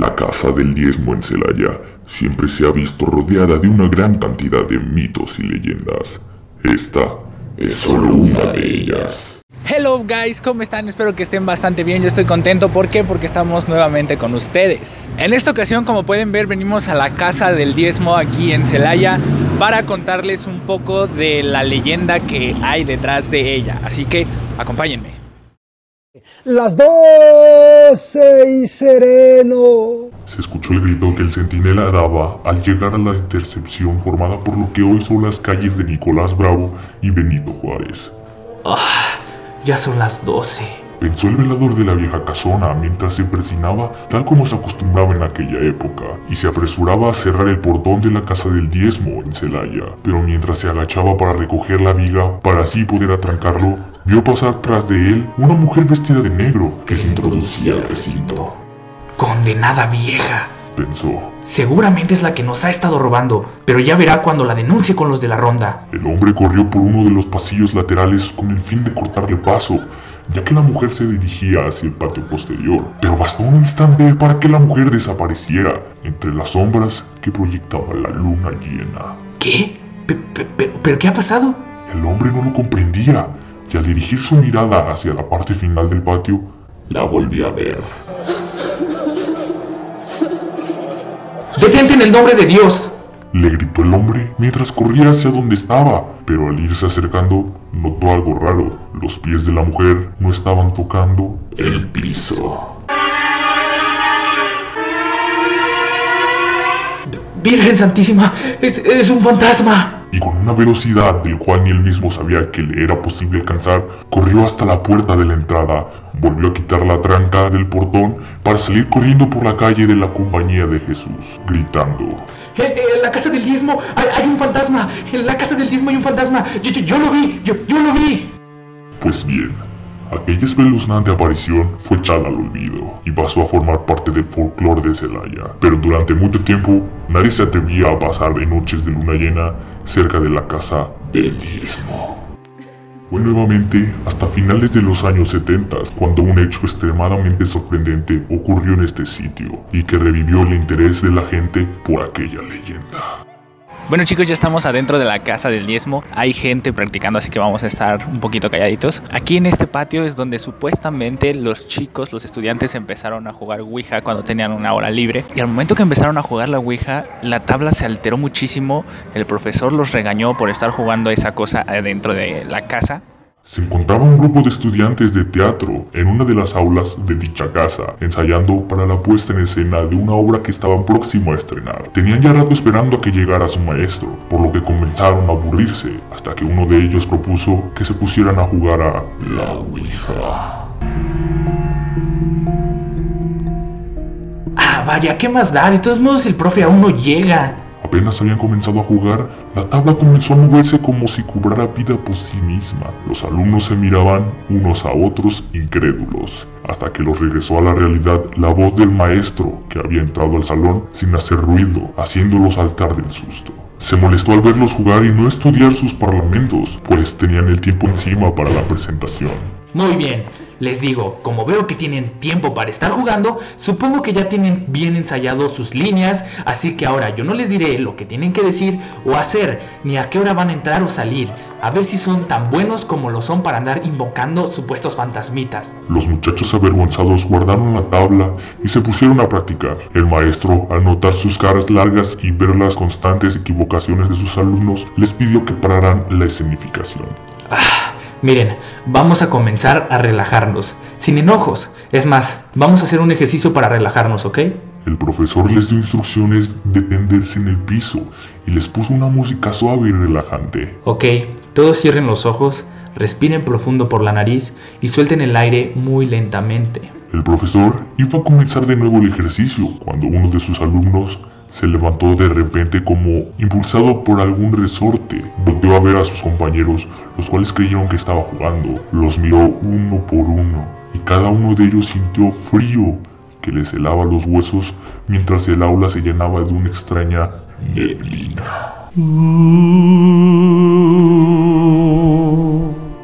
La casa del diezmo en Celaya siempre se ha visto rodeada de una gran cantidad de mitos y leyendas. Esta es solo una de ellas. Hello guys, ¿cómo están? Espero que estén bastante bien. Yo estoy contento. ¿Por qué? Porque estamos nuevamente con ustedes. En esta ocasión, como pueden ver, venimos a la casa del diezmo aquí en Celaya para contarles un poco de la leyenda que hay detrás de ella. Así que acompáñenme. Las doce y sereno. Se escuchó el grito que el centinela daba al llegar a la intercepción formada por lo que hoy son las calles de Nicolás Bravo y Benito Juárez. Ah, ya son las doce. Pensó el velador de la vieja casona mientras se presinaba tal como se acostumbraba en aquella época y se apresuraba a cerrar el portón de la casa del diezmo en Celaya. Pero mientras se agachaba para recoger la viga para así poder atrancarlo, vio pasar tras de él una mujer vestida de negro que se introducía al recinto. Condenada vieja. Pensó. Seguramente es la que nos ha estado robando, pero ya verá cuando la denuncie con los de la ronda. El hombre corrió por uno de los pasillos laterales con el fin de cortarle paso, ya que la mujer se dirigía hacia el patio posterior. Pero bastó un instante para que la mujer desapareciera entre las sombras que proyectaba la luna llena. ¿Qué? Pe- pe- pe- ¿Pero qué ha pasado? El hombre no lo comprendía, y al dirigir su mirada hacia la parte final del patio, la volvió a ver. ¡Detente en el nombre de Dios! Le gritó el hombre mientras corría hacia donde estaba, pero al irse acercando notó algo raro. Los pies de la mujer no estaban tocando el piso. Virgen Santísima, es, es un fantasma. Y con una velocidad del cual ni él mismo sabía que le era posible alcanzar, corrió hasta la puerta de la entrada, volvió a quitar la tranca del portón para salir corriendo por la calle de la compañía de Jesús, gritando. En, en la casa del diezmo hay, hay un fantasma. En la casa del diezmo hay un fantasma. Yo, yo- yo lo vi, yo, yo lo vi. Pues bien, aquella espeluznante aparición fue echada al olvido y pasó a formar parte del folclore de Celaya. Pero durante mucho tiempo nadie se atrevía a pasar de noches de luna llena cerca de la casa del diezmo. Fue nuevamente hasta finales de los años 70 cuando un hecho extremadamente sorprendente ocurrió en este sitio y que revivió el interés de la gente por aquella leyenda. Bueno chicos, ya estamos adentro de la casa del diezmo. Hay gente practicando, así que vamos a estar un poquito calladitos. Aquí en este patio es donde supuestamente los chicos, los estudiantes empezaron a jugar Ouija cuando tenían una hora libre. Y al momento que empezaron a jugar la Ouija, la tabla se alteró muchísimo. El profesor los regañó por estar jugando esa cosa adentro de la casa. Se encontraba un grupo de estudiantes de teatro en una de las aulas de dicha casa, ensayando para la puesta en escena de una obra que estaban próximo a estrenar. Tenían ya rato esperando a que llegara su maestro, por lo que comenzaron a aburrirse, hasta que uno de ellos propuso que se pusieran a jugar a la Ouija. Ah, vaya, ¿qué más da? De todos modos, el profe aún no llega. Apenas habían comenzado a jugar, la tabla comenzó a moverse como si cobrara vida por sí misma. Los alumnos se miraban unos a otros incrédulos, hasta que los regresó a la realidad la voz del maestro que había entrado al salón sin hacer ruido, haciéndolos saltar del susto. Se molestó al verlos jugar y no estudiar sus parlamentos, pues tenían el tiempo encima para la presentación. Muy bien, les digo, como veo que tienen tiempo para estar jugando, supongo que ya tienen bien ensayados sus líneas, así que ahora yo no les diré lo que tienen que decir o hacer, ni a qué hora van a entrar o salir, a ver si son tan buenos como lo son para andar invocando supuestos fantasmitas. Los muchachos avergonzados guardaron la tabla y se pusieron a practicar. El maestro, al notar sus caras largas y ver las constantes equivocaciones de sus alumnos, les pidió que pararan la escenificación. Ah, miren, vamos a comenzar a relajarnos, sin enojos. Es más, vamos a hacer un ejercicio para relajarnos, ¿ok? El profesor les dio instrucciones de tenderse en el piso y les puso una música suave y relajante. Ok, todos cierren los ojos, respiren profundo por la nariz y suelten el aire muy lentamente. El profesor iba a comenzar de nuevo el ejercicio cuando uno de sus alumnos se levantó de repente como impulsado por algún resorte. Volteó a ver a sus compañeros, los cuales creyeron que estaba jugando. Los miró uno por uno y cada uno de ellos sintió frío que les helaba los huesos mientras el aula se llenaba de una extraña neblina.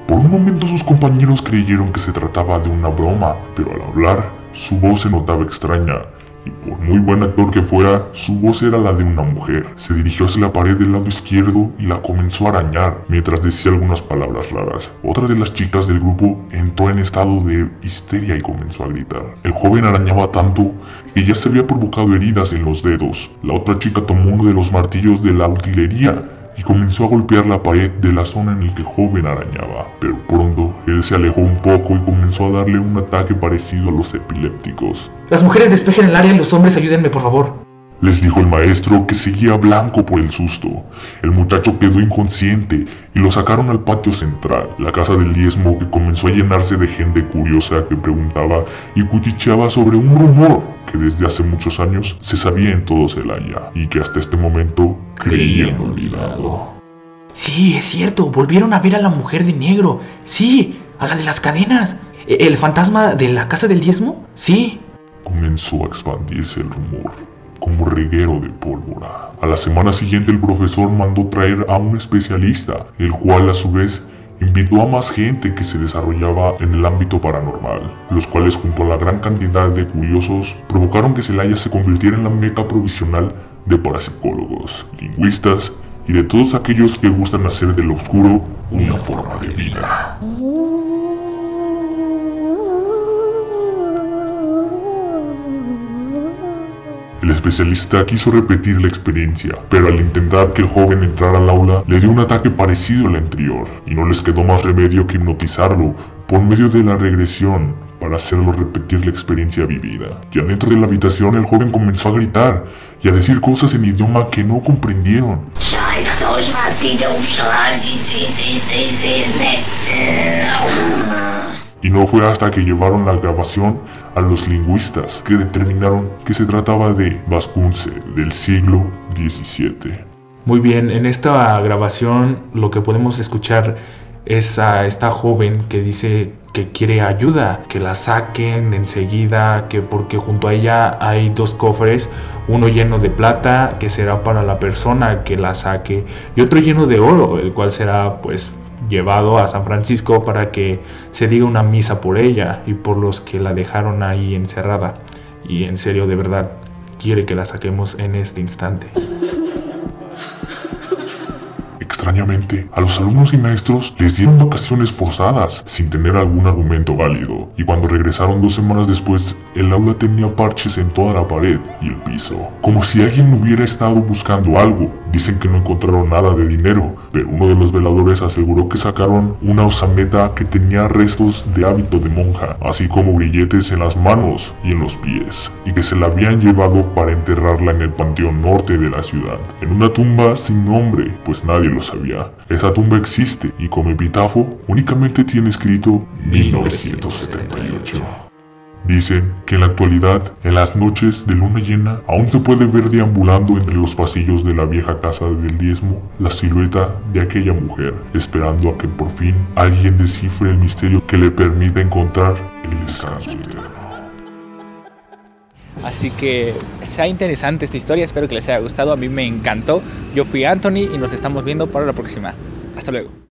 Por un momento sus compañeros creyeron que se trataba de una broma, pero al hablar su voz se notaba extraña y por muy buen actor que fuera, su voz era la de una mujer. Se dirigió hacia la pared del lado izquierdo y la comenzó a arañar mientras decía algunas palabras raras. Otra de las chicas del grupo entró en estado de histeria y comenzó a gritar. El joven arañaba tanto que ya se había provocado heridas en los dedos. La otra chica tomó uno de los martillos de la utilería y comenzó a golpear la pared de la zona en la que el joven arañaba, pero pronto él se alejó un poco y comenzó a darle un ataque parecido a los epilépticos. Las mujeres despejen el área y los hombres ayúdenme, por favor. Les dijo el maestro que seguía blanco por el susto. El muchacho quedó inconsciente y lo sacaron al patio central, la casa del diezmo que comenzó a llenarse de gente curiosa que preguntaba y cuchicheaba sobre un rumor que desde hace muchos años se sabía en todo Celaya y que hasta este momento creían olvidado. Sí, es cierto, volvieron a ver a la mujer de negro. Sí, a la de las cadenas. ¿E- ¿El fantasma de la casa del diezmo? Sí. Comenzó a expandirse el rumor como reguero de pólvora. A la semana siguiente el profesor mandó traer a un especialista, el cual a su vez invitó a más gente que se desarrollaba en el ámbito paranormal, los cuales junto a la gran cantidad de curiosos provocaron que Celaya se convirtiera en la meca provisional de parapsicólogos, lingüistas y de todos aquellos que gustan hacer del oscuro una forma de vida. El especialista quiso repetir la experiencia, pero al intentar que el joven entrara al aula, le dio un ataque parecido al anterior, y no les quedó más remedio que hipnotizarlo por medio de la regresión para hacerlo repetir la experiencia vivida. Ya dentro de la habitación el joven comenzó a gritar y a decir cosas en idioma que no comprendieron. Y no fue hasta que llevaron la grabación a los lingüistas que determinaron que se trataba de Vascunce del siglo XVII. Muy bien, en esta grabación lo que podemos escuchar es a esta joven que dice que quiere ayuda, que la saquen enseguida, que porque junto a ella hay dos cofres, uno lleno de plata, que será para la persona que la saque, y otro lleno de oro, el cual será pues llevado a San Francisco para que se diga una misa por ella y por los que la dejaron ahí encerrada. Y en serio, de verdad, quiere que la saquemos en este instante. Extrañamente, a los alumnos y maestros les dieron vacaciones forzadas, sin tener algún argumento válido, y cuando regresaron dos semanas después, el aula tenía parches en toda la pared y el piso, como si alguien hubiera estado buscando algo. Dicen que no encontraron nada de dinero, uno de los veladores aseguró que sacaron una osameta que tenía restos de hábito de monja, así como grilletes en las manos y en los pies, y que se la habían llevado para enterrarla en el panteón norte de la ciudad, en una tumba sin nombre, pues nadie lo sabía. Esa tumba existe y como epitafo únicamente tiene escrito 1978. Dicen que en la actualidad, en las noches de luna llena, aún se puede ver deambulando entre los pasillos de la vieja casa del diezmo la silueta de aquella mujer, esperando a que por fin alguien descifre el misterio que le permita encontrar el descanso eterno. Así que sea interesante esta historia, espero que les haya gustado, a mí me encantó. Yo fui Anthony y nos estamos viendo para la próxima. Hasta luego.